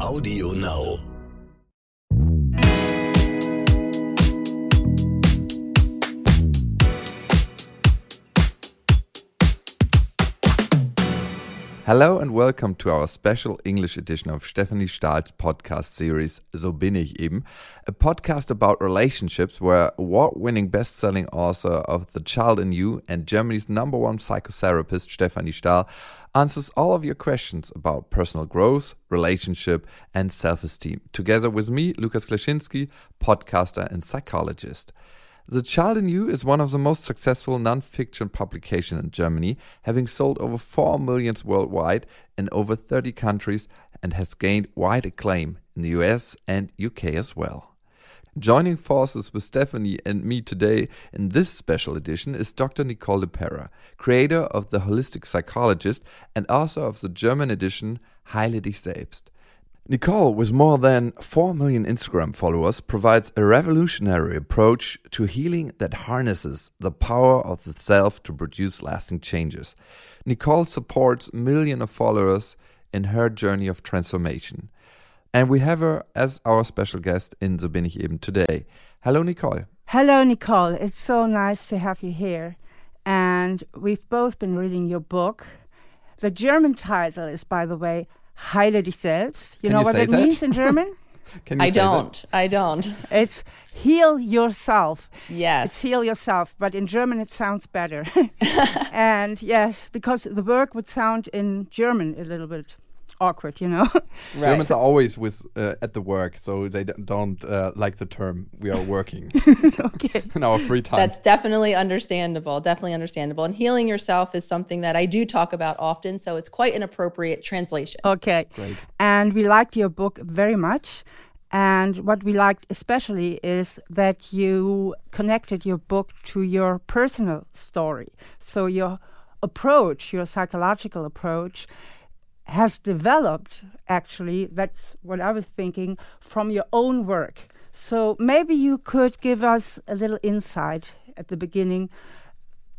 Audio Now. Hello and welcome to our special English edition of Stephanie Stahl's podcast series So bin ich eben, a podcast about relationships where award-winning best-selling author of The Child in You and Germany's number one psychotherapist Stephanie Stahl answers all of your questions about personal growth, relationship and self-esteem, together with me, Lukas Klaschinski, podcaster and psychologist. The Child in You is one of the most successful non-fiction publications in Germany, having sold over 4 millions worldwide in over 30 countries and has gained wide acclaim in the US and UK as well. Joining forces with Stephanie and me today in this special edition is Dr. Nicole LePera, creator of The Holistic Psychologist and author of the German edition Heile dich selbst. Nicole, with more than 4 million Instagram followers, provides a revolutionary approach to healing that harnesses the power of the self to produce lasting changes. Nicole supports millions of followers in her journey of transformation. And we have her as our special guest in So bin ich eben today. Hello, Nicole. Hello, Nicole. It's so nice to have you here. And we've both been reading your book. The German title is, by the way, Heile dich selbst. You Can know you what say it that? means in German? Can you I say don't. I don't. it's heal yourself. It's Yes. heal yourself, but in German it sounds better. and yes, because the word would sound in German a little bit awkward, you know? Germans are always with uh, at the work, so they d- don't uh, like the term "we are working" okay. in our free time. That's definitely understandable. Definitely understandable. And healing yourself is something that I do talk about often, so it's quite an appropriate translation. Okay. Great. And we liked your book very much. And what we liked especially is that you connected your book to your personal story. So your approach, your psychological approach, has developed actually, that's what I was thinking, from your own work. So maybe you could give us a little insight at the beginning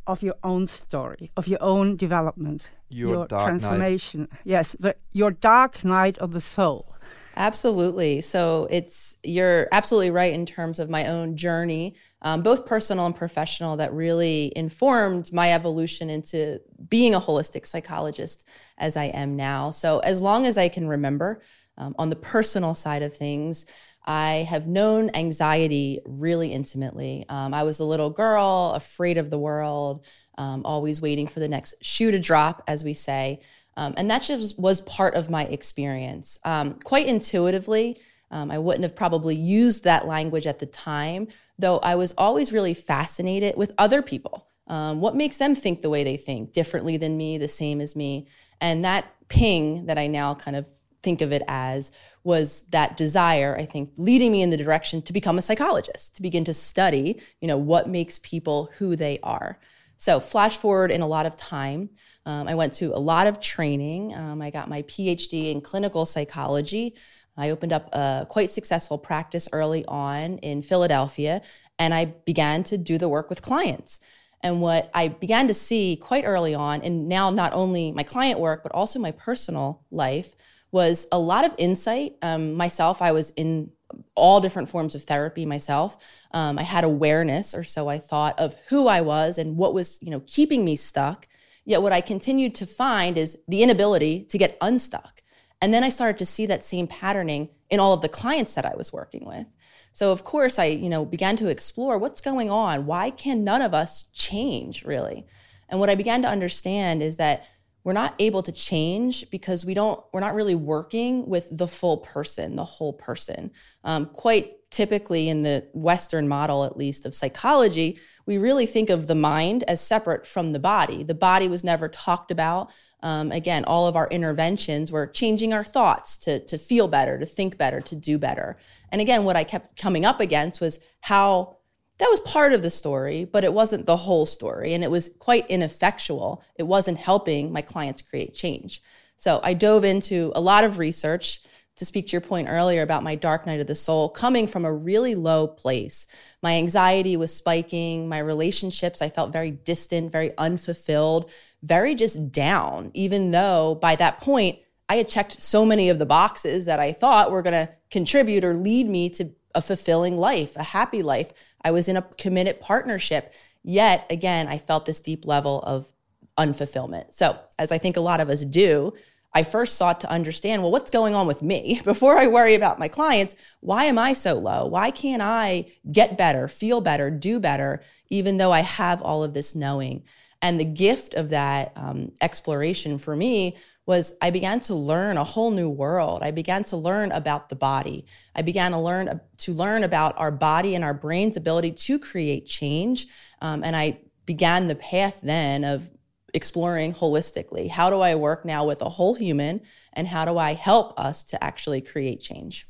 of your own story, of your own development, Your dark night. transformation. Yes, the, your dark night of the soul. Absolutely. So it's you're absolutely right in terms of my own journey, um, both personal and professional, that really informed my evolution into being a holistic psychologist as I am now. So as long as I can remember, um, on the personal side of things, I have known anxiety really intimately. Um, I was a little girl, afraid of the world, um, always waiting for the next shoe to drop, as we say. Um, and that just was part of my experience. Um, quite intuitively, um, I wouldn't have probably used that language at the time, though I was always really fascinated with other people. Um, what makes them think the way they think, differently than me, the same as me? And that ping that I now kind of think of it as was that desire i think leading me in the direction to become a psychologist to begin to study you know what makes people who they are so flash forward in a lot of time um, i went to a lot of training um, i got my phd in clinical psychology i opened up a quite successful practice early on in philadelphia and i began to do the work with clients and what I began to see quite early on, and now not only my client work, but also my personal life, was a lot of insight. Um, myself, I was in all different forms of therapy myself. Um, I had awareness, or so I thought, of who I was and what was, you know, keeping me stuck. Yet what I continued to find is the inability to get unstuck. And then I started to see that same patterning in all of the clients that I was working with. So of course I, you know, began to explore what's going on. Why can none of us change really? And what I began to understand is that we're not able to change because we don't we're not really working with the full person the whole person um, quite typically in the western model at least of psychology we really think of the mind as separate from the body the body was never talked about um, again all of our interventions were changing our thoughts to, to feel better to think better to do better and again what i kept coming up against was how that was part of the story, but it wasn't the whole story. And it was quite ineffectual. It wasn't helping my clients create change. So I dove into a lot of research to speak to your point earlier about my dark night of the soul coming from a really low place. My anxiety was spiking, my relationships, I felt very distant, very unfulfilled, very just down, even though by that point, I had checked so many of the boxes that I thought were going to contribute or lead me to a fulfilling life, a happy life. I was in a committed partnership. Yet again, I felt this deep level of unfulfillment. So, as I think a lot of us do, I first sought to understand well, what's going on with me before I worry about my clients? Why am I so low? Why can't I get better, feel better, do better, even though I have all of this knowing? And the gift of that um, exploration for me was I began to learn a whole new world. I began to learn about the body. I began to learn to learn about our body and our brain's ability to create change. Um, and I began the path then of exploring holistically. How do I work now with a whole human, and how do I help us to actually create change?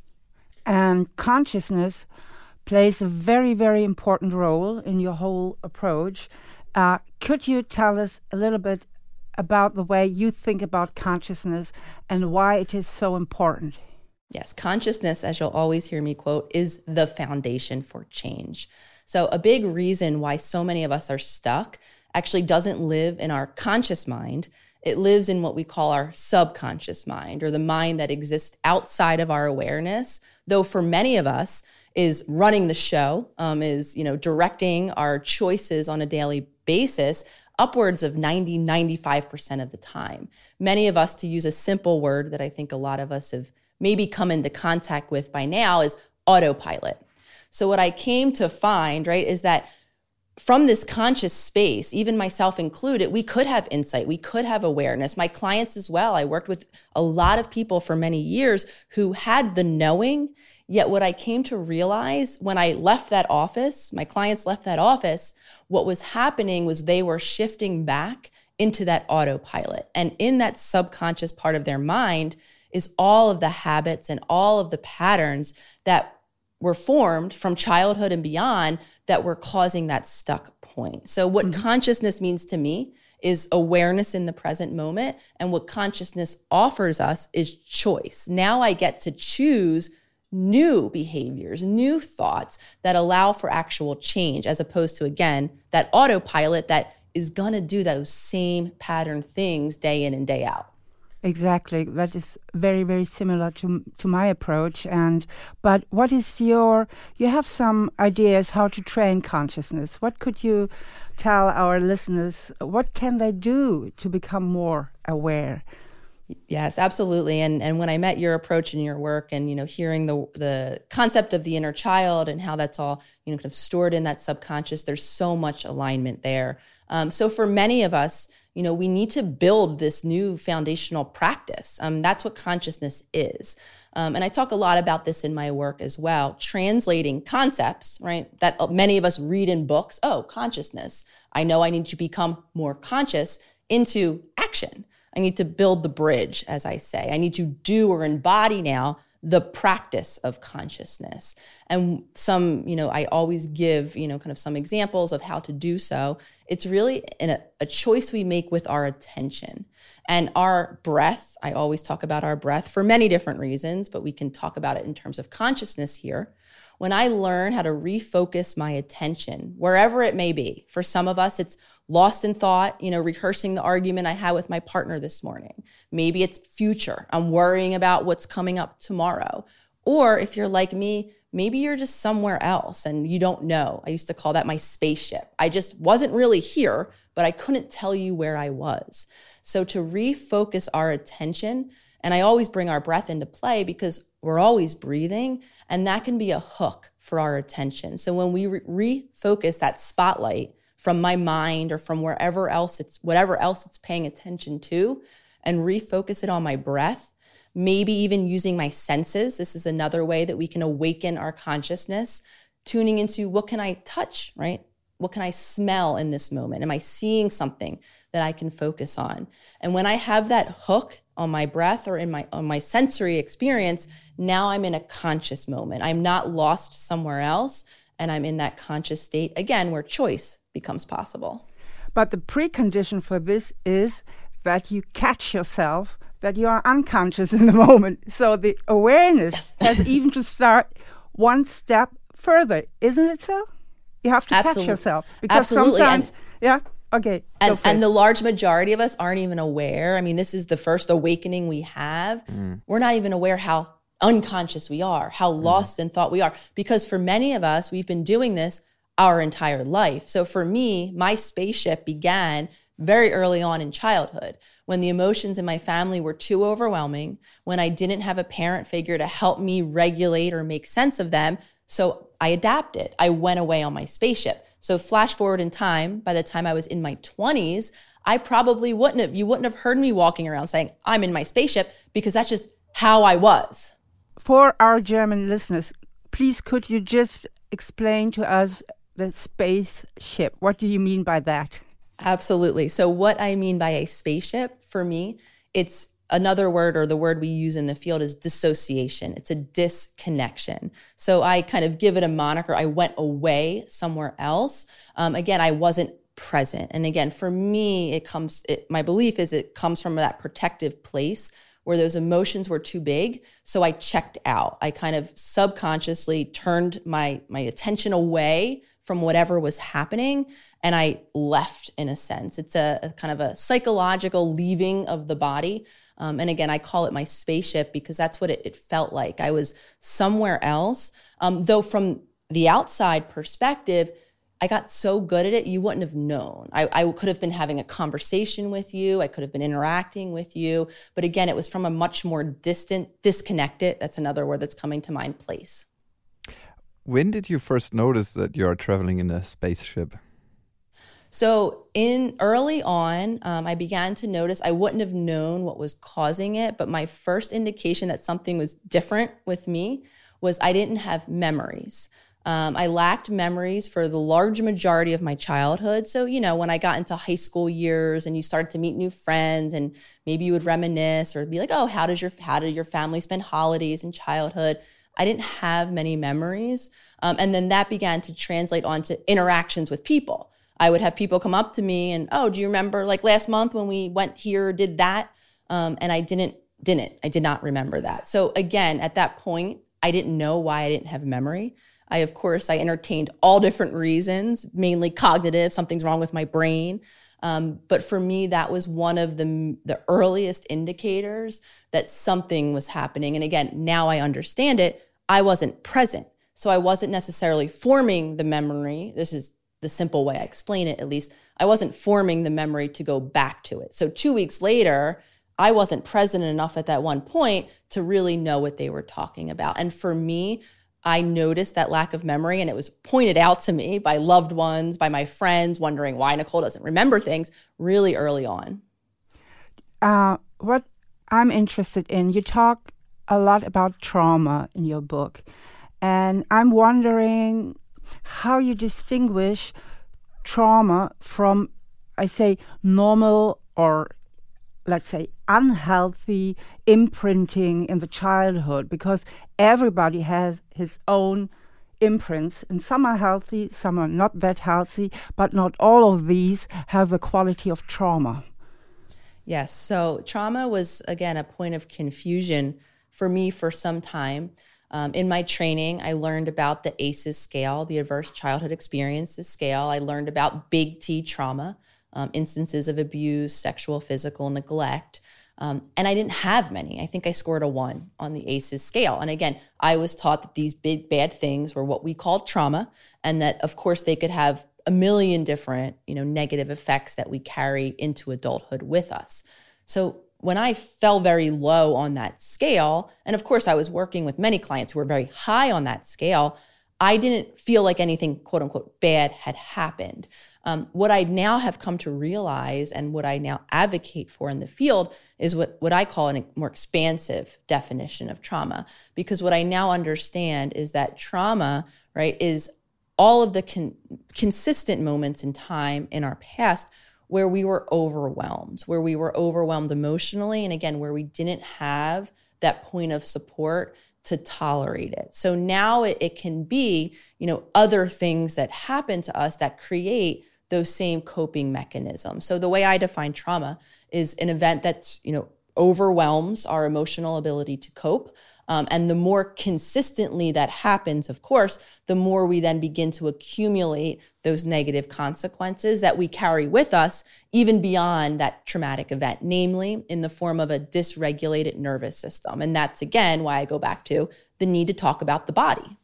And consciousness plays a very, very important role in your whole approach. Uh, could you tell us a little bit about the way you think about consciousness and why it is so important? Yes, consciousness, as you'll always hear me quote, is the foundation for change. So, a big reason why so many of us are stuck actually doesn't live in our conscious mind. It lives in what we call our subconscious mind or the mind that exists outside of our awareness. Though for many of us, is running the show, um, is you know directing our choices on a daily basis upwards of 90 95% of the time many of us to use a simple word that i think a lot of us have maybe come into contact with by now is autopilot so what i came to find right is that from this conscious space, even myself included, we could have insight, we could have awareness. My clients as well. I worked with a lot of people for many years who had the knowing. Yet, what I came to realize when I left that office, my clients left that office, what was happening was they were shifting back into that autopilot. And in that subconscious part of their mind is all of the habits and all of the patterns that were formed from childhood and beyond that were causing that stuck point. So, what mm-hmm. consciousness means to me is awareness in the present moment. And what consciousness offers us is choice. Now I get to choose new behaviors, new thoughts that allow for actual change, as opposed to, again, that autopilot that is going to do those same pattern things day in and day out. Exactly. That is very, very similar to to my approach. And but what is your? You have some ideas how to train consciousness. What could you tell our listeners? What can they do to become more aware? Yes, absolutely. And and when I met your approach and your work, and you know, hearing the the concept of the inner child and how that's all you know kind of stored in that subconscious, there's so much alignment there. Um, so for many of us, you know, we need to build this new foundational practice. Um, that's what consciousness is. Um, and I talk a lot about this in my work as well, translating concepts, right, that uh, many of us read in books. Oh, consciousness. I know I need to become more conscious into action. I need to build the bridge, as I say. I need to do or embody now the practice of consciousness. And some, you know, I always give, you know, kind of some examples of how to do so. It's really a, a choice we make with our attention. And our breath, I always talk about our breath for many different reasons, but we can talk about it in terms of consciousness here when I learn how to refocus my attention, wherever it may be, for some of us, it's lost in thought, you know, rehearsing the argument I had with my partner this morning. Maybe it's future. I'm worrying about what's coming up tomorrow. Or if you're like me, maybe you're just somewhere else and you don't know. I used to call that my spaceship. I just wasn't really here, but I couldn't tell you where I was. So to refocus our attention, and I always bring our breath into play because we're always breathing, and that can be a hook for our attention. So when we re- refocus that spotlight from my mind or from wherever else it's whatever else it's paying attention to and refocus it on my breath, maybe even using my senses. This is another way that we can awaken our consciousness, tuning into what can I touch, right? What can I smell in this moment? Am I seeing something that I can focus on? And when I have that hook on my breath or in my on my sensory experience, now I'm in a conscious moment. I'm not lost somewhere else and I'm in that conscious state again where choice becomes possible. But the precondition for this is that you catch yourself that you are unconscious in the moment. So the awareness yes. has even to start one step further, isn't it so? You have to Absolutely. catch yourself because Absolutely. sometimes, and yeah. Okay. And, and the large majority of us aren't even aware. I mean, this is the first awakening we have. Mm. We're not even aware how unconscious we are, how mm. lost in thought we are. Because for many of us, we've been doing this our entire life. So for me, my spaceship began very early on in childhood when the emotions in my family were too overwhelming, when I didn't have a parent figure to help me regulate or make sense of them. So I adapted. I went away on my spaceship. So flash forward in time, by the time I was in my 20s, I probably wouldn't have, you wouldn't have heard me walking around saying, I'm in my spaceship, because that's just how I was. For our German listeners, please could you just explain to us the spaceship? What do you mean by that? Absolutely. So, what I mean by a spaceship for me, it's another word or the word we use in the field is dissociation. It's a disconnection. So, I kind of give it a moniker. I went away somewhere else. Um, again, I wasn't present. And again, for me, it comes, it, my belief is it comes from that protective place where those emotions were too big. So I checked out. I kind of subconsciously turned my, my attention away from whatever was happening and I left in a sense. It's a, a kind of a psychological leaving of the body. Um, and again, I call it my spaceship because that's what it, it felt like. I was somewhere else. Um, though, from the outside perspective, I got so good at it, you wouldn't have known. I, I, could have been having a conversation with you. I could have been interacting with you. But again, it was from a much more distant, disconnected, that's another word that's coming to mind, place. When did you first notice that you are traveling in a spaceship? So, in early on, um, I began to notice I wouldn't have known what was causing it, but my first indication that something was different with me was I didn't have memories. Um, I lacked memories for the large majority of my childhood. So, you know, when I got into high school years and you started to meet new friends and maybe you would reminisce or be like, oh, how does your how did your family spend holidays in childhood? I didn't have many memories. Um, and then that began to translate onto interactions with people. I would have people come up to me and, oh, do you remember like last month when we went here, did that? Um, and I didn't, didn't, I did not remember that. So again, at that point, I didn't know why I didn't have memory. I, of course, I entertained all different reasons, mainly cognitive, something's wrong with my brain. Um, but for me, that was one of the, the earliest indicators that something was happening. And again, now I understand it. I wasn't present. So I wasn't necessarily forming the memory. This is the simple way I explain it, at least. I wasn't forming the memory to go back to it. So two weeks later, I wasn't present enough at that one point to really know what they were talking about. And for me, I noticed that lack of memory, and it was pointed out to me by loved ones, by my friends, wondering why Nicole doesn't remember things really early on. Uh, what I'm interested in, you talk a lot about trauma in your book. And I'm wondering how you distinguish trauma from, I say, normal or let's say unhealthy imprinting in the childhood because everybody has his own imprints and some are healthy some are not that healthy but not all of these have the quality of trauma yes so trauma was again a point of confusion for me for some time. Um, in my training, I learned about the ACEs scale, the Adverse Childhood Experiences scale. I learned about big T trauma, um, instances of abuse, sexual, physical neglect. Um, and I didn't have many. I think I scored a one on the ACEs scale. And again, I was taught that these big bad things were what we called trauma, and that of course they could have a million different, you know, negative effects that we carry into adulthood with us. So when I fell very low on that scale, and of course I was working with many clients who were very high on that scale, I didn't feel like anything quote unquote bad had happened. Um, what I now have come to realize and what I now advocate for in the field is what, what I call a more expansive definition of trauma. Because what I now understand is that trauma, right, is all of the con- consistent moments in time in our past where we were overwhelmed, where we were overwhelmed emotionally, and again, where we didn't have that point of support to tolerate it. So now it, it can be, you know, other things that happen to us that create those same coping mechanisms. So the way I define trauma is an event that's, you know, overwhelms our emotional ability to cope. Um, and the more consistently that happens, of course, the more we then begin to accumulate those negative consequences that we carry with us, even beyond that traumatic event, namely in the form of a dysregulated nervous system. And that's again why I go back to the need to talk about the body.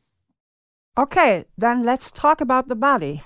Okay, then let's talk about the body.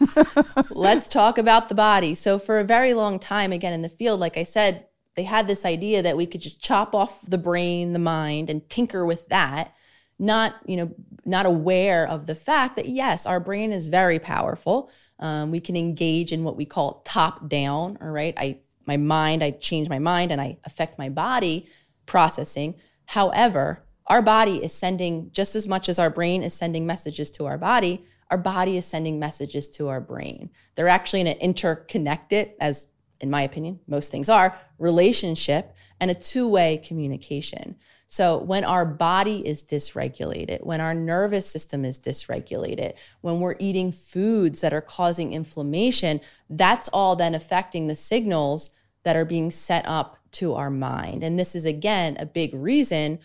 let's talk about the body. So, for a very long time, again, in the field, like I said, they had this idea that we could just chop off the brain, the mind, and tinker with that, not, you know, not aware of the fact that yes, our brain is very powerful. Um, we can engage in what we call top down, all right? I my mind, I change my mind and I affect my body processing. However, our body is sending just as much as our brain is sending messages to our body, our body is sending messages to our brain. They're actually in an interconnected, as in my opinion, most things are, relationship and a two way communication. So, when our body is dysregulated, when our nervous system is dysregulated, when we're eating foods that are causing inflammation, that's all then affecting the signals that are being set up to our mind. And this is, again, a big reason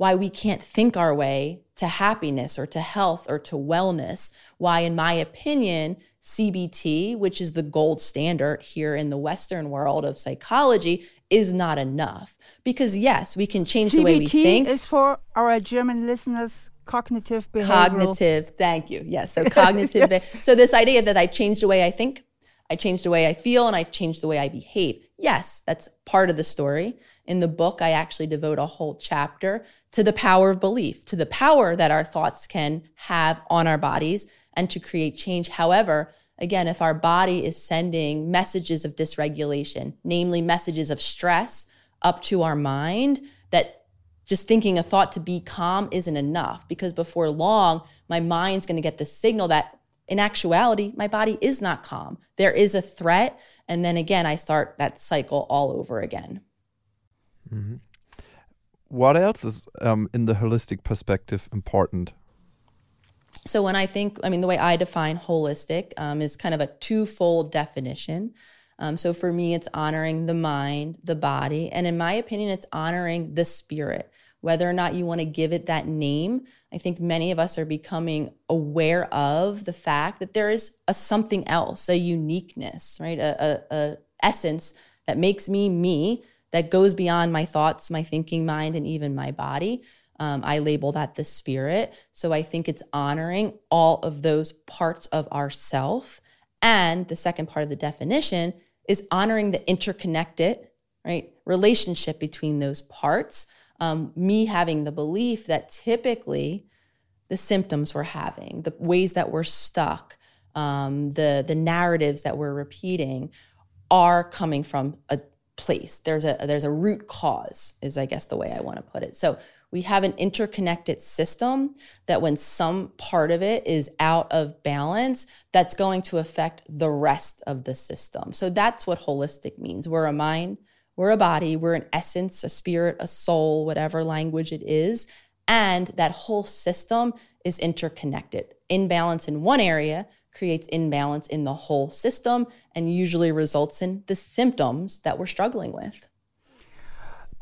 why we can't think our way to happiness or to health or to wellness. Why, in my opinion, CBT, which is the gold standard here in the Western world of psychology, is not enough. Because, yes, we can change CBT the way we think. is for our German listeners cognitive behavioral. Cognitive, thank you. Yes, so cognitive. yes. So, this idea that I change the way I think, I change the way I feel, and I change the way I behave. Yes, that's part of the story. In the book, I actually devote a whole chapter to the power of belief, to the power that our thoughts can have on our bodies and to create change. However, again, if our body is sending messages of dysregulation, namely messages of stress up to our mind, that just thinking a thought to be calm isn't enough because before long, my mind's going to get the signal that in actuality, my body is not calm. There is a threat. And then again, I start that cycle all over again. Mm-hmm. What else is um, in the holistic perspective important? So, when I think, I mean, the way I define holistic um, is kind of a twofold definition. Um, so, for me, it's honoring the mind, the body, and in my opinion, it's honoring the spirit. Whether or not you want to give it that name, I think many of us are becoming aware of the fact that there is a something else, a uniqueness, right? A, a, a essence that makes me me that goes beyond my thoughts, my thinking mind, and even my body. Um, I label that the spirit. So I think it's honoring all of those parts of ourself. And the second part of the definition is honoring the interconnected, right, relationship between those parts. Um, me having the belief that typically the symptoms we're having, the ways that we're stuck, um, the the narratives that we're repeating, are coming from a place. There's a there's a root cause is I guess the way I want to put it. So we have an interconnected system that when some part of it is out of balance, that's going to affect the rest of the system. So that's what holistic means. We're a mind, we're a body, we're an essence, a spirit, a soul, whatever language it is. And that whole system is interconnected. Imbalance in one area creates imbalance in the whole system and usually results in the symptoms that we're struggling with.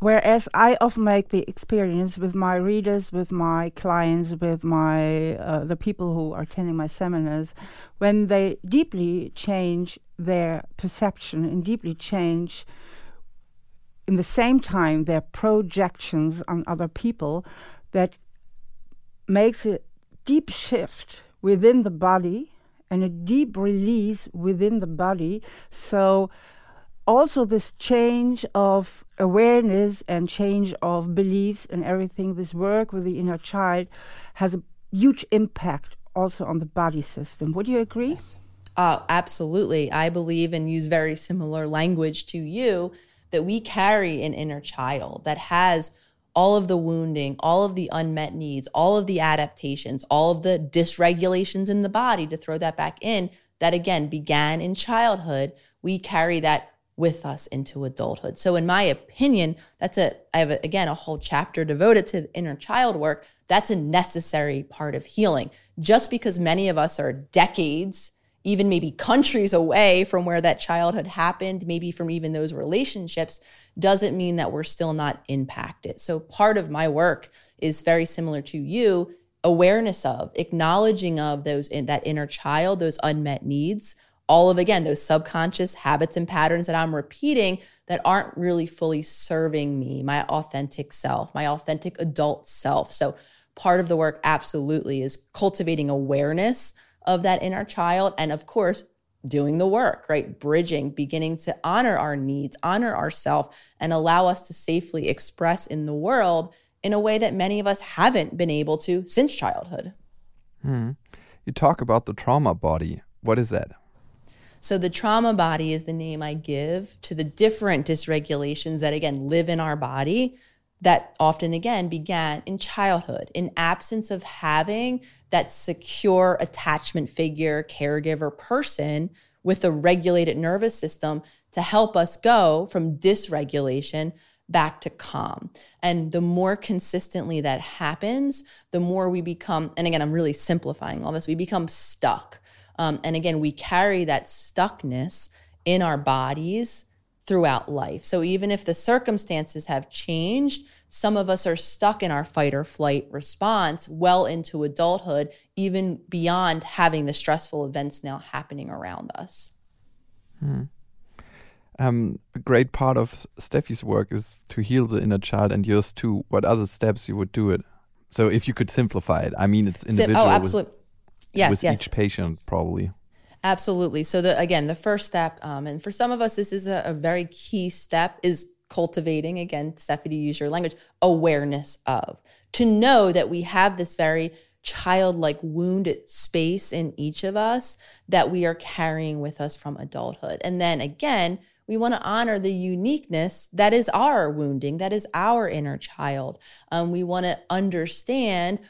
Whereas I often make the experience with my readers, with my clients, with my uh, the people who are attending my seminars, when they deeply change their perception and deeply change in the same time their projections on other people, that makes a deep shift within the body and a deep release within the body. So, also, this change of awareness and change of beliefs and everything, this work with the inner child has a huge impact also on the body system. Would you agree? Yes. Uh, absolutely. I believe and use very similar language to you that we carry an inner child that has all of the wounding, all of the unmet needs, all of the adaptations, all of the dysregulations in the body to throw that back in that again began in childhood, we carry that with us into adulthood. So in my opinion, that's a I have a, again a whole chapter devoted to inner child work. That's a necessary part of healing. Just because many of us are decades even maybe countries away from where that childhood happened, maybe from even those relationships, doesn't mean that we're still not impacted. So part of my work is very similar to you awareness of acknowledging of those in that inner child those unmet needs all of again those subconscious habits and patterns that i'm repeating that aren't really fully serving me my authentic self my authentic adult self so part of the work absolutely is cultivating awareness of that inner child and of course doing the work right bridging beginning to honor our needs honor ourself and allow us to safely express in the world in a way that many of us haven't been able to since childhood. Hmm. You talk about the trauma body. What is that? So, the trauma body is the name I give to the different dysregulations that, again, live in our body that often, again, began in childhood, in absence of having that secure attachment figure, caregiver person with a regulated nervous system to help us go from dysregulation back to calm. And the more consistently that happens, the more we become, and again, I'm really simplifying all this, we become stuck. Um, and again, we carry that stuckness in our bodies throughout life. So even if the circumstances have changed, some of us are stuck in our fight or flight response well into adulthood, even beyond having the stressful events now happening around us. Hmm um, a great part of Steffi's work is to heal the inner child, and yours too. What other steps you would do it? So, if you could simplify it, I mean, it's individual. oh, absolutely. With, yes, with yes. each patient, probably. Absolutely. So, the again, the first step, um, and for some of us, this is a, a very key step, is cultivating again, to use your language, awareness of to know that we have this very childlike wounded space in each of us that we are carrying with us from adulthood. And then again, we want to honor the uniqueness that is our wounding, that is our inner child. Um, we want to understand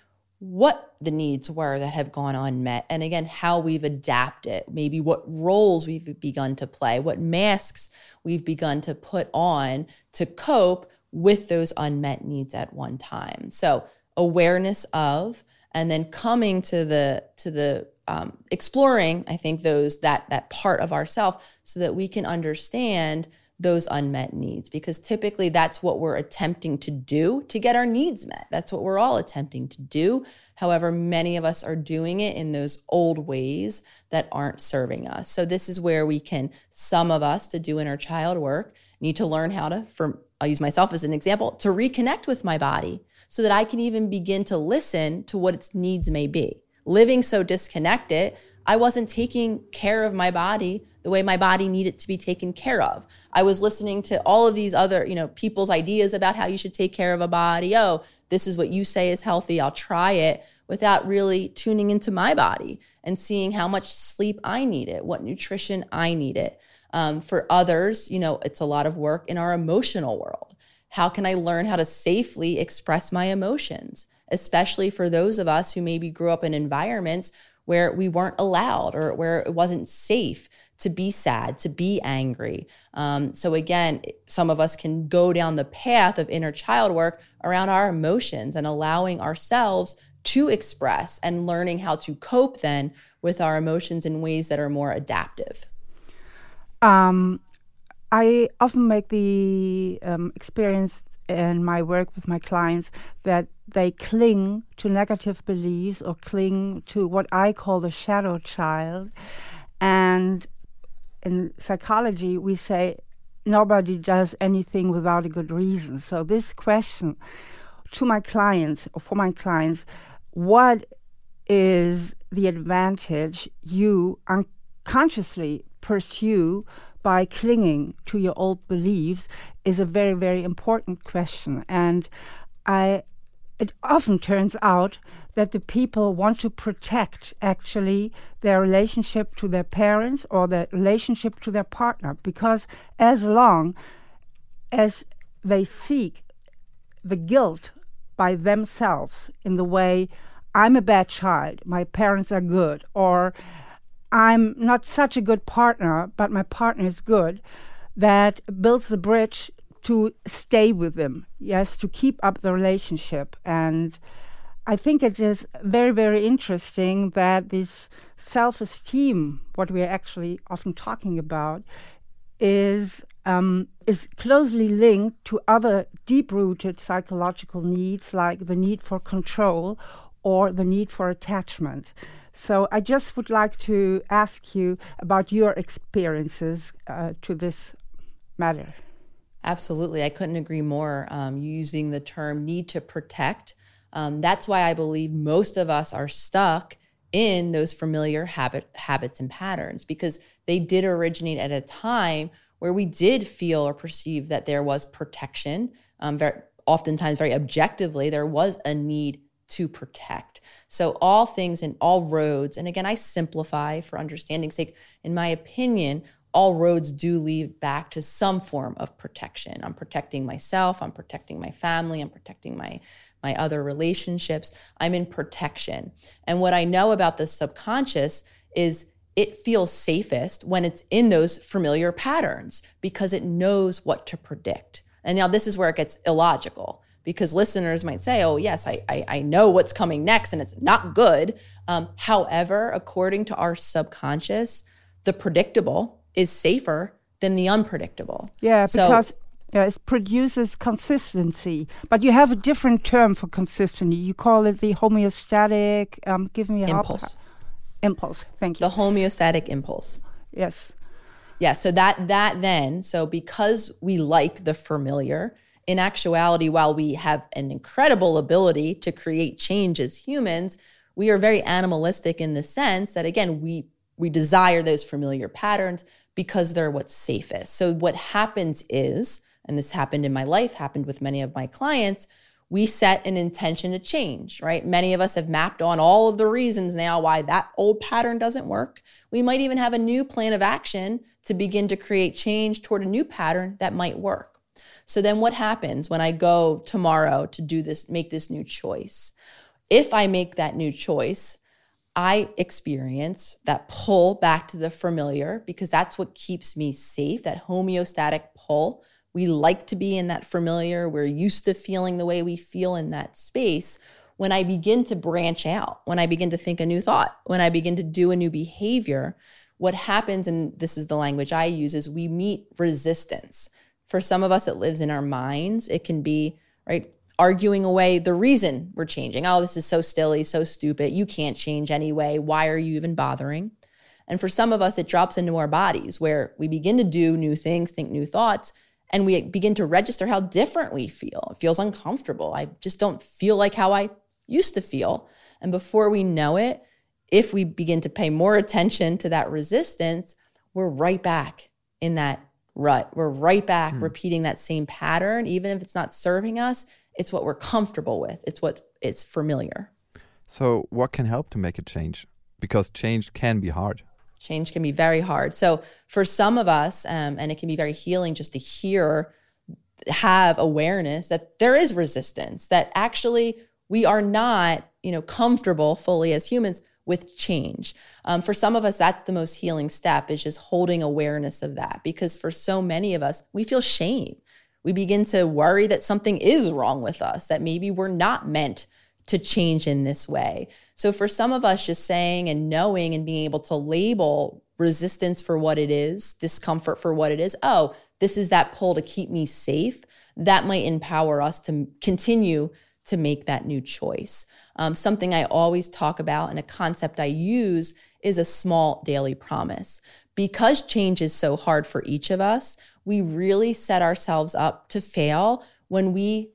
what the needs were that have gone unmet. And again how we've adapted maybe what roles we've begun to play what masks we've begun to put on to cope with those unmet needs at one time. So awareness of and then coming to the to the um, exploring i think those that that part of ourself so that we can understand those unmet needs because typically that's what we're attempting to do to get our needs met. That's what we're all attempting to do. However many of us are doing it in those old ways that aren't serving us. So this is where we can some of us to do inner child work need to learn how to for i'll use myself as an example to reconnect with my body so that i can even begin to listen to what its needs may be. Living so disconnected, I wasn't taking care of my body the way my body needed to be taken care of. I was listening to all of these other, you know, people's ideas about how you should take care of a body. Oh, this is what you say is healthy. I'll try it without really tuning into my body and seeing how much sleep I need it, what nutrition I needed. Um, for others, you know, it's a lot of work in our emotional world. How can I learn how to safely express my emotions? especially for those of us who maybe grew up in environments where we weren't allowed or where it wasn't safe to be sad, to be angry. Um, so, again, some of us can go down the path of inner child work around our emotions and allowing ourselves to express and learning how to cope then with our emotions in ways that are more adaptive. Um, I often make the um, experience in my work with my clients that they cling to negative beliefs or cling to what I call the shadow child. And in psychology, we say nobody does anything without a good reason. So, this question to my clients or for my clients, what is the advantage you unconsciously pursue by clinging to your old beliefs is a very, very important question. And I, it often turns out that the people want to protect actually their relationship to their parents or their relationship to their partner because as long as they seek the guilt by themselves in the way I'm a bad child, my parents are good, or I'm not such a good partner, but my partner is good, that builds the bridge to stay with them, yes, to keep up the relationship. And I think it is very, very interesting that this self esteem, what we're actually often talking about, is um, is closely linked to other deep rooted psychological needs like the need for control or the need for attachment. So I just would like to ask you about your experiences uh, to this matter. Absolutely. I couldn't agree more. Um, using the term need to protect. Um, that's why I believe most of us are stuck in those familiar habit, habits and patterns because they did originate at a time where we did feel or perceive that there was protection. Um, very, oftentimes, very objectively, there was a need to protect. So, all things and all roads, and again, I simplify for understanding's sake, in my opinion, all roads do lead back to some form of protection. I'm protecting myself, I'm protecting my family, I'm protecting my my other relationships. I'm in protection. And what I know about the subconscious is it feels safest when it's in those familiar patterns because it knows what to predict. And now this is where it gets illogical because listeners might say, oh, yes, I, I, I know what's coming next and it's not good. Um, however, according to our subconscious, the predictable is safer than the unpredictable. Yeah, so, because yeah, it produces consistency. But you have a different term for consistency. You call it the homeostatic. Um, give me a impulse. Help. Impulse. Thank you. The homeostatic impulse. Yes. Yeah. So that that then so because we like the familiar, in actuality, while we have an incredible ability to create change as humans, we are very animalistic in the sense that again, we we desire those familiar patterns because they're what's safest. So what happens is, and this happened in my life, happened with many of my clients, we set an intention to change, right? Many of us have mapped on all of the reasons now why that old pattern doesn't work. We might even have a new plan of action to begin to create change toward a new pattern that might work. So then what happens when I go tomorrow to do this, make this new choice? If I make that new choice, I experience that pull back to the familiar because that's what keeps me safe, that homeostatic pull. We like to be in that familiar. We're used to feeling the way we feel in that space. When I begin to branch out, when I begin to think a new thought, when I begin to do a new behavior, what happens, and this is the language I use, is we meet resistance. For some of us, it lives in our minds. It can be, right, arguing away the reason we're changing. Oh, this is so silly, so stupid. You can't change anyway. Why are you even bothering? And for some of us, it drops into our bodies where we begin to do new things, think new thoughts, and we begin to register how different we feel. It feels uncomfortable. I just don't feel like how I used to feel. And before we know it, if we begin to pay more attention to that resistance, we're right back in that rut. We're right back mm. repeating that same pattern, even if it's not serving us. It's what we're comfortable with. It's what it's familiar. So, what can help to make a change? Because change can be hard. Change can be very hard. So, for some of us, um, and it can be very healing just to hear, have awareness that there is resistance. That actually we are not, you know, comfortable fully as humans with change. Um, for some of us, that's the most healing step is just holding awareness of that. Because for so many of us, we feel shame. We begin to worry that something is wrong with us, that maybe we're not meant to change in this way. So for some of us, just saying and knowing and being able to label resistance for what it is, discomfort for what it is, oh, this is that pull to keep me safe, that might empower us to continue to make that new choice. Um, something I always talk about and a concept I use is a small daily promise. Because change is so hard for each of us, we really set ourselves up to fail when we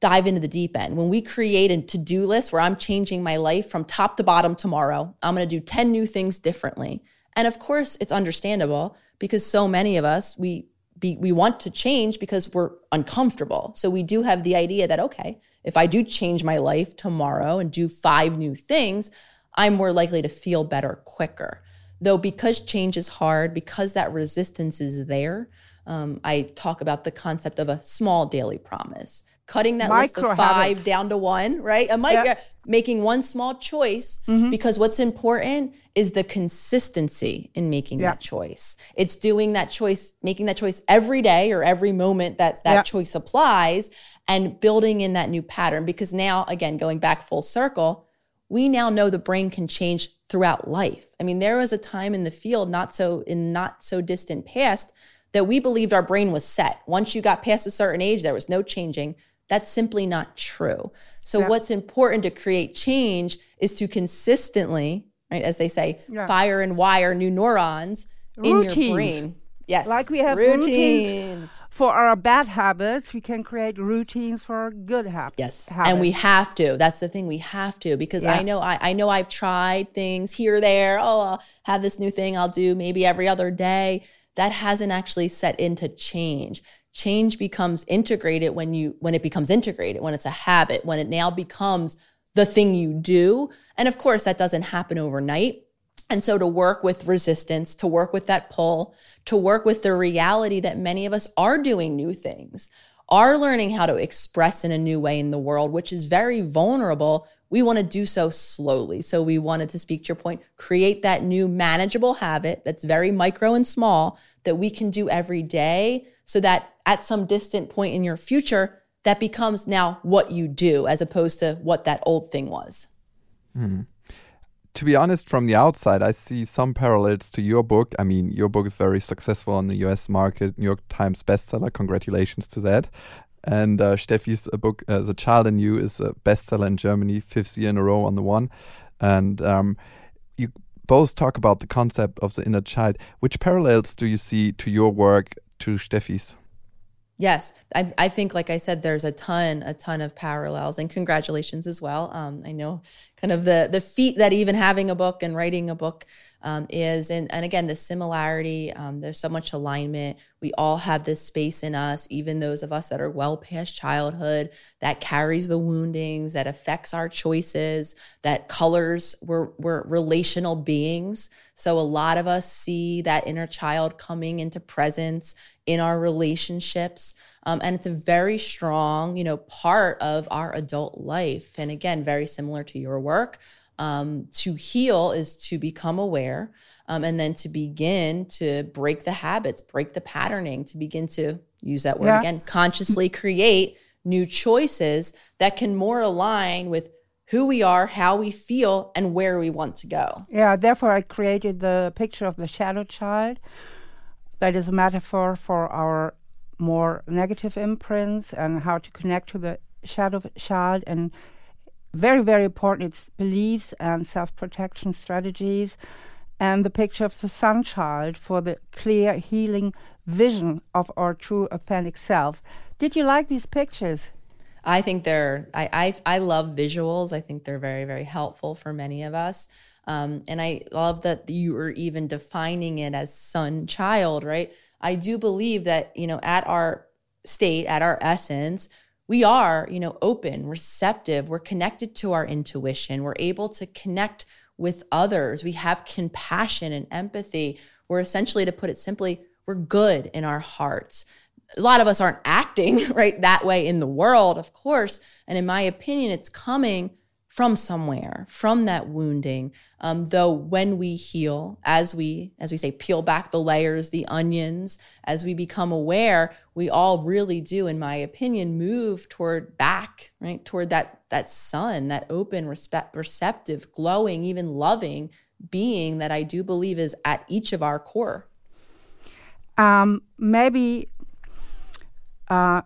dive into the deep end. When we create a to do list where I'm changing my life from top to bottom tomorrow, I'm gonna do 10 new things differently. And of course, it's understandable because so many of us, we be, we want to change because we're uncomfortable. So we do have the idea that, okay, if I do change my life tomorrow and do five new things, I'm more likely to feel better quicker. Though, because change is hard, because that resistance is there, um, I talk about the concept of a small daily promise, cutting that Micro list of habits. five down to one, right? A micro, making one small choice because what's important is the consistency in making that choice. It's doing that choice, making that choice every day or every moment that that choice applies and building in that new pattern. Because now, again, going back full circle, we now know the brain can change throughout life. I mean, there was a time in the field, not so in not so distant past, that we believed our brain was set. Once you got past a certain age, there was no changing. That's simply not true. So, Yeah. what's important to create change is to consistently, right, as they say, Yeah. fire and wire new neurons in your brain. Yes. Like we have routines. For our bad habits, we can create routines for our good habits. Yes. habits. And we have to. That's the thing. We have to because Yeah. I know I, I know I've tried things here, there. Oh, I'll have this new thing I'll do maybe every other day. That hasn't actually set into change. Change becomes integrated when you when it becomes integrated, when it's a habit, when it now becomes the thing you do. And of course, that doesn't happen overnight. And so to work with resistance, to work with that pull, to work with the reality that many of us are doing new things, are learning how to express in a new way in the world, which is very vulnerable. We want to do so slowly. So we wanted to speak to your point, create that new manageable habit that's very micro and small that we can do every day so that at some distant point in your future, that becomes now what you do as opposed to what that old thing was. Hmm. to be honest, from the outside, I see some parallels to your book. I mean, your book is very successful on the US market, New York Times bestseller. Congratulations to that. And uh, Steffi's book, uh, The Child in You, is a bestseller in Germany, fifth year in a row on the one. And um, you both talk about the concept of the inner child. Which parallels do you see to your work to Steffi's? Yes, I, I think, like I said, there's a ton, a ton of parallels, and congratulations as well. Um, I know kind of the the feat that even having a book and writing a book um, is, and and again, the similarity. Um, there's so much alignment. We all have this space in us, even those of us that are well past childhood, that carries the woundings, that affects our choices, that colors. We're we're relational beings, so a lot of us see that inner child coming into presence in our relationships um, and it's a very strong you know part of our adult life and again very similar to your work um, to heal is to become aware um, and then to begin to break the habits break the patterning to begin to use that word Yeah. again consciously create new choices that can more align with who we are how we feel and where we want to go Yeah, therefore I created the picture of the shadow child. That is a metaphor for our more negative imprints and how to connect to the shadow child and very, very important it's beliefs and self protection strategies and the picture of the sun child for the clear healing vision of our true authentic self. Did you like these pictures? I think they're I, I I love visuals. I think they're very very helpful for many of us. Um, and I love that you are even defining it as sun child, right? I do believe that you know at our state, at our essence, we are you know open, receptive. We're connected to our intuition. We're able to connect with others. We have compassion and empathy. We're essentially, to put it simply, we're good in our hearts a lot of us aren't acting right that way in the world, of course. And in my opinion, it's coming from somewhere, from that wounding. Um, though when we heal, as we as we say, peel back the layers, the onions, as we become aware, we all really do, in my opinion, move toward back, right, toward that that sun, that open, respect, receptive, glowing, even loving being that I do believe is at each of our core. Um, maybe uh,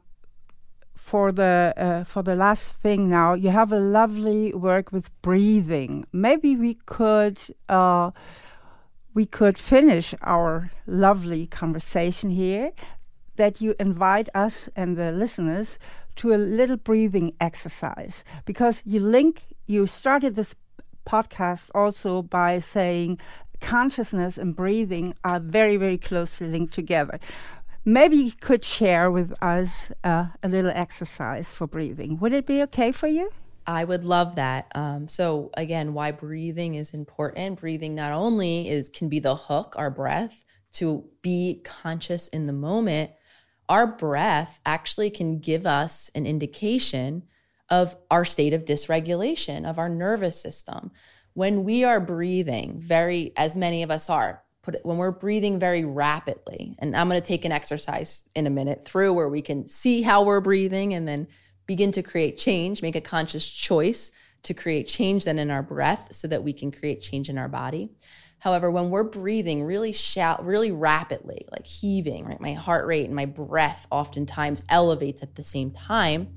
for the uh, for the last thing now, you have a lovely work with breathing. Maybe we could uh, we could finish our lovely conversation here. That you invite us and the listeners to a little breathing exercise because you link. You started this podcast also by saying consciousness and breathing are very very closely linked together maybe you could share with us uh, a little exercise for breathing. Would it be okay for you? I would love that. Um, so again, why breathing is important. Breathing not only is can be the hook, our breath, to be conscious in the moment, our breath actually can give us an indication of our state of dysregulation of our nervous system. When we are breathing, very, as many of us are, put it, when we're breathing very rapidly, and I'm going to take an exercise in a minute through where we can see how we're breathing and then begin to create change, make a conscious choice to create change then in our breath so that we can create change in our body. However, when we're breathing really shout really rapidly, like heaving, right? My heart rate and my breath oftentimes elevates at the same time.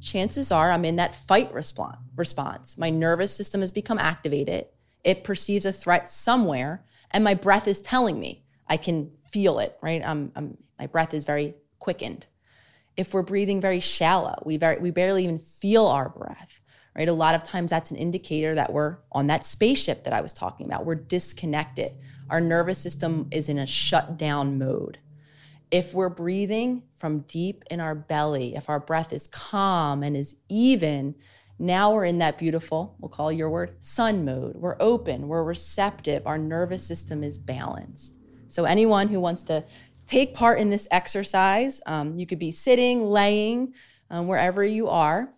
Chances are I'm in that fight response. Response. My nervous system has become activated. It perceives a threat somewhere, and my breath is telling me. I can feel it, right? I'm, I'm, my breath is very quickened. If we're breathing very shallow, we, very, we barely even feel our breath right? A lot of times that's an indicator that we're on that spaceship that I was talking about. We're disconnected. Our nervous system is in a shutdown mode. If we're breathing from deep in our belly, if our breath is calm and is even, now we're in that beautiful, we'll call your word, sun mode. We're open, we're receptive, our nervous system is balanced. So, anyone who wants to take part in this exercise, um, you could be sitting, laying, um, wherever you are.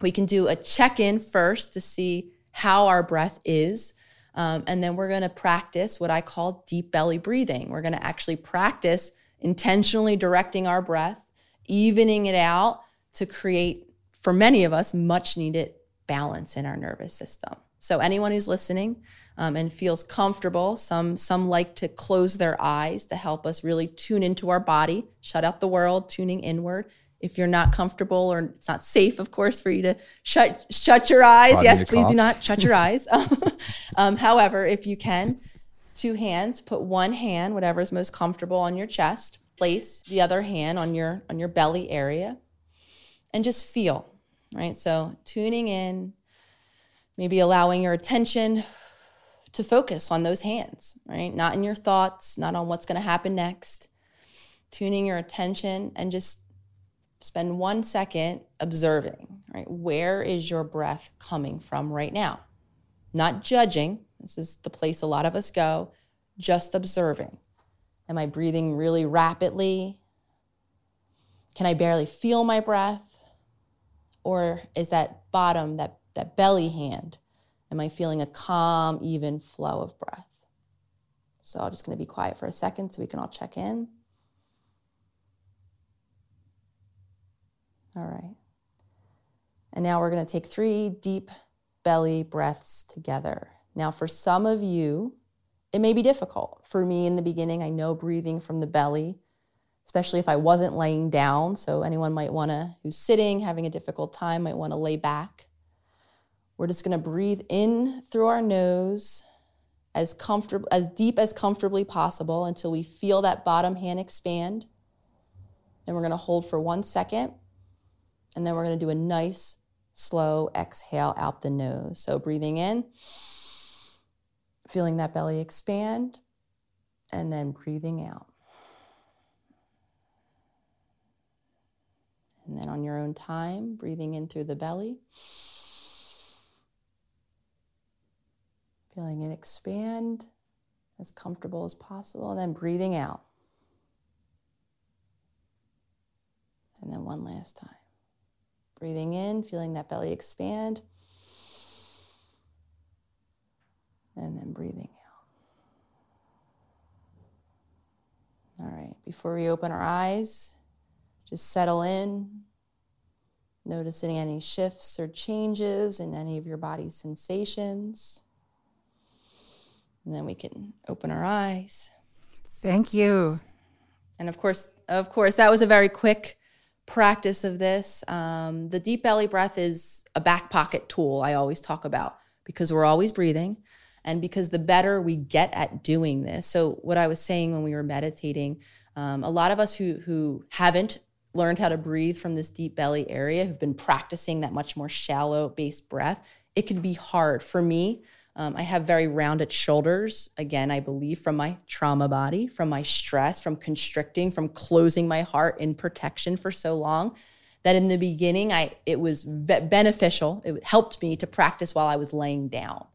We can do a check in first to see how our breath is. Um, and then we're going to practice what I call deep belly breathing. We're going to actually practice intentionally directing our breath, evening it out to create, for many of us, much needed balance in our nervous system. So, anyone who's listening um, and feels comfortable, some, some like to close their eyes to help us really tune into our body, shut out the world, tuning inward if you're not comfortable or it's not safe, of course, for you to shut shut your eyes. yes, please cough. do not shut your eyes. um, however, if you can, two hands, put one hand, whatever is most comfortable, on your chest. Place the other hand on your on your belly area, and just feel. Right. So tuning in, maybe allowing your attention to focus on those hands. Right. Not in your thoughts, not on what's going to happen next. Tuning your attention and just spend one second observing, right? Where is your breath coming from right now? Not judging. This is the place a lot of us go, just observing. Am I breathing really rapidly? Can I barely feel my breath? Or is that bottom, that, that belly hand, am I feeling a calm, even flow of breath? So I'm just going to be quiet for a second so we can all check in. All right. And now we're going to take three deep belly breaths together. Now, for some of you, it may be difficult. For me in the beginning, I know breathing from the belly, especially if I wasn't laying down. So, anyone might want to, who's sitting, having a difficult time, might want to lay back. We're just going to breathe in through our nose as comfortable as deep as comfortably possible until we feel that bottom hand expand. Then we're going to hold for 1 second and then we're going to do a nice, slow exhale out the nose. So breathing in, feeling that belly expand, and then breathing out. And then on your own time, breathing in through the belly. Feeling it expand as comfortable as possible, and then breathing out. And then one last time. Breathing in, feeling that belly expand. And then breathing out. All right, before we open our eyes, just settle in, noticing any shifts or changes in any of your body's sensations. And then we can open our eyes. Thank you. And of course, of course, that was a very quick practice of this. Um, the deep belly breath is a back pocket tool I always talk about because we're always breathing and because the better we get at doing this. So, what I was saying when we were meditating, um, a lot of us who, who haven't learned how to breathe from this deep belly area, who've been practicing that much more shallow based breath, it can be hard. For me, um, I have very rounded shoulders. Again, I believe from my trauma body, from my stress, from constricting, from closing my heart in protection for so long. That in the beginning, I it was beneficial. It helped me to practice while I was laying down.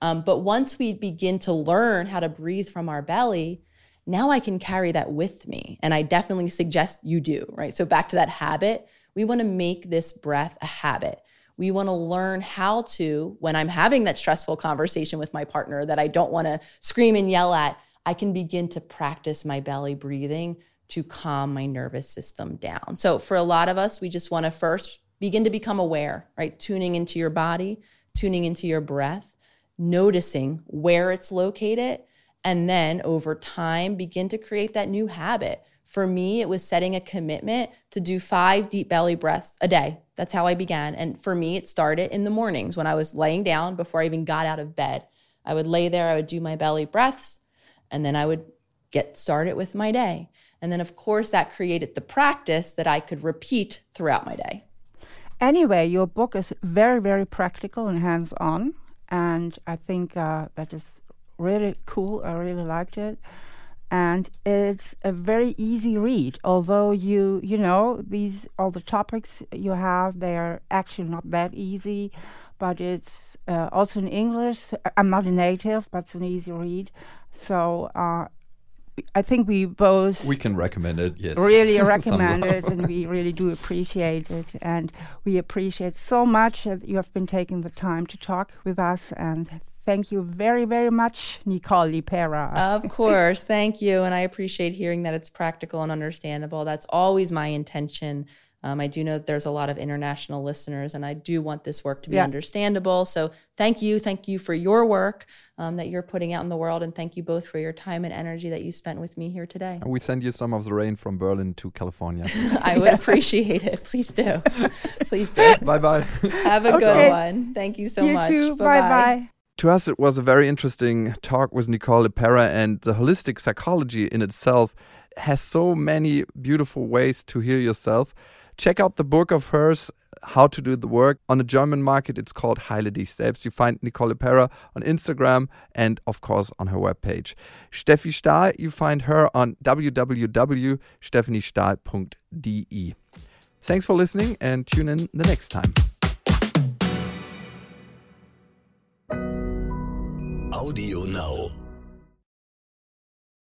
Um, but once we begin to learn how to breathe from our belly, now I can carry that with me. And I definitely suggest you do, right? So back to that habit, we want to make this breath a habit. We want to learn how to, when I'm having that stressful conversation with my partner that I don't want to scream and yell at, I can begin to practice my belly breathing to calm my nervous system down. So for a lot of us, we just want to first begin to become aware, right? Tuning into your body, tuning into your breath, noticing where it's located, and then over time begin to create that new habit. For me, it was setting a commitment to do five deep belly breaths a day. That's how I began. And for me, it started in the mornings when I was laying down before I even got out of bed. I would lay there, I would do my belly breaths, and then I would get started with my day. And then, of course, that created the practice that I could repeat throughout my day. Anyway, your book is very, very practical and hands on. And I think uh, that is really cool. I really liked it. And it's a very easy read, although you you know these all the topics you have they're actually not that easy, but it's uh, also in English. I'm not a native, but it's an easy read. So uh, I think we both we can recommend it. Yes, really recommend it, and we really do appreciate it. And we appreciate so much that you have been taking the time to talk with us. And thank you very, very much, Nicole LePera. Of course, thank you, and I appreciate hearing that it's practical and understandable. That's always my intention um, I do know that there's a lot of international listeners, and I do want this work to be yeah. understandable. So thank you. Thank you for your work um, that you're putting out in the world. And thank you both for your time and energy that you spent with me here today. And we send you some of the rain from Berlin to California. I would appreciate it. Please do. Please do. bye bye. Have a okay. good one. Thank you so you much. Bye bye. To us, it was a very interesting talk with Nicole LePera, and the holistic psychology in itself has so many beautiful ways to heal yourself. Check out the book of hers, How to Do the Work. On the German market, it's called Heile dich selbst. You find Nicole Pera on Instagram and, of course, on her webpage. Steffi Stahl, you find her on www.stefaniestahl.de. Thanks for listening and tune in the next time. Audio Now.